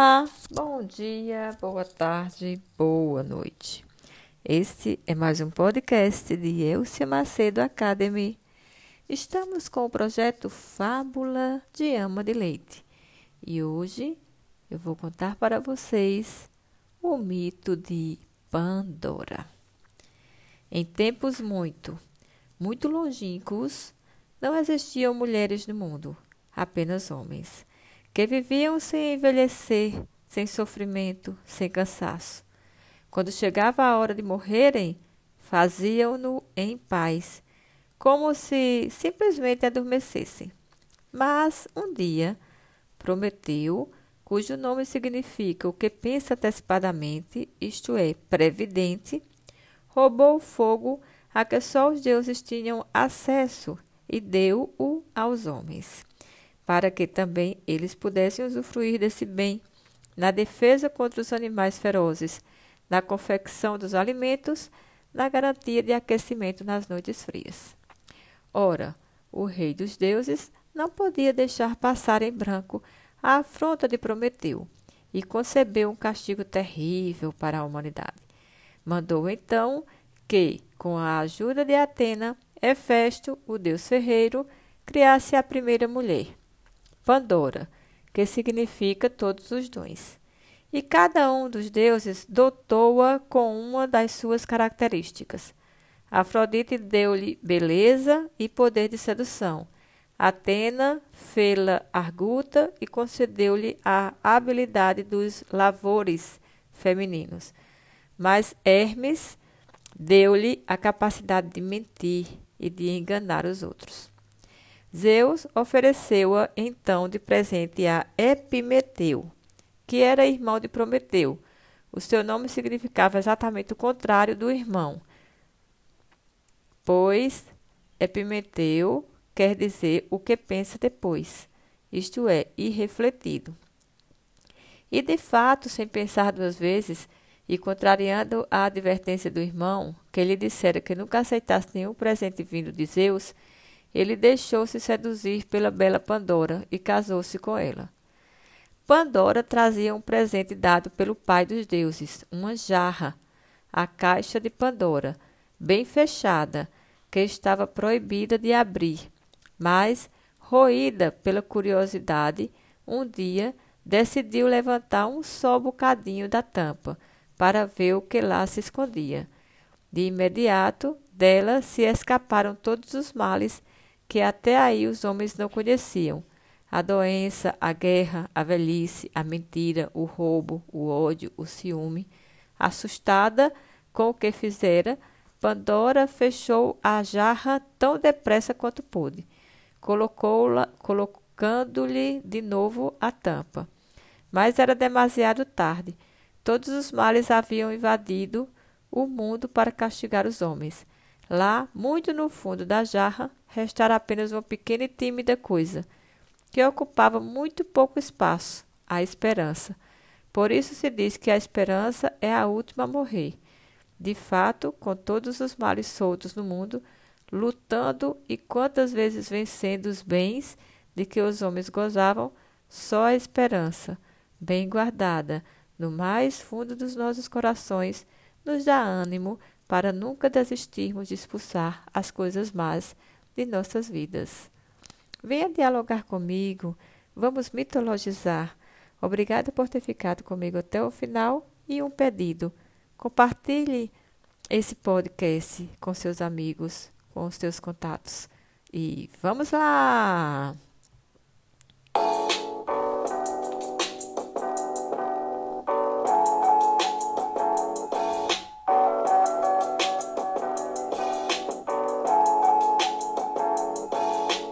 Olá, bom dia, boa tarde, boa noite. Este é mais um podcast de Elcia Macedo Academy. Estamos com o projeto Fábula de Ama de Leite e hoje eu vou contar para vocês o mito de Pandora. Em tempos muito, muito longínquos, não existiam mulheres no mundo, apenas homens que viviam sem envelhecer, sem sofrimento, sem cansaço. Quando chegava a hora de morrerem, faziam-no em paz, como se simplesmente adormecessem. Mas um dia, Prometeu, cujo nome significa o que pensa antecipadamente, isto é, previdente, roubou o fogo a que só os deuses tinham acesso e deu-o aos homens para que também eles pudessem usufruir desse bem na defesa contra os animais ferozes, na confecção dos alimentos, na garantia de aquecimento nas noites frias. Ora, o rei dos deuses não podia deixar passar em branco a afronta de Prometeu e concebeu um castigo terrível para a humanidade. Mandou então que, com a ajuda de Atena, Hefesto, o deus ferreiro, criasse a primeira mulher, Pandora, que significa todos os dons. E cada um dos deuses dotou-a com uma das suas características. Afrodite deu-lhe beleza e poder de sedução. Atena fê-la arguta e concedeu-lhe a habilidade dos lavores femininos. Mas Hermes deu-lhe a capacidade de mentir e de enganar os outros. Zeus ofereceu-a então de presente a Epimeteu, que era irmão de Prometeu. O seu nome significava exatamente o contrário do irmão, pois Epimeteu quer dizer o que pensa depois, isto é, irrefletido. E de fato, sem pensar duas vezes, e contrariando a advertência do irmão, que lhe dissera que nunca aceitasse nenhum presente vindo de Zeus, ele deixou-se seduzir pela bela Pandora e casou-se com ela. Pandora trazia um presente dado pelo pai dos deuses, uma jarra, a caixa de Pandora, bem fechada, que estava proibida de abrir. Mas, roída pela curiosidade, um dia decidiu levantar um só bocadinho da tampa para ver o que lá se escondia. De imediato, dela se escaparam todos os males que até aí os homens não conheciam: a doença, a guerra, a velhice, a mentira, o roubo, o ódio, o ciúme. Assustada com o que fizera, Pandora fechou a jarra tão depressa quanto pôde, colocando-lhe de novo a tampa. Mas era demasiado tarde. Todos os males haviam invadido o mundo para castigar os homens. Lá, muito no fundo da jarra, restara apenas uma pequena e tímida coisa, que ocupava muito pouco espaço, a esperança. Por isso se diz que a esperança é a última a morrer. De fato, com todos os males soltos no mundo, lutando e quantas vezes vencendo os bens de que os homens gozavam, só a esperança, bem guardada, no mais fundo dos nossos corações, nos dá ânimo para nunca desistirmos de expulsar as coisas más de nossas vidas. Venha dialogar comigo, vamos mitologizar. Obrigada por ter ficado comigo até o final e um pedido. Compartilhe esse podcast com seus amigos, com os seus contatos. E vamos lá!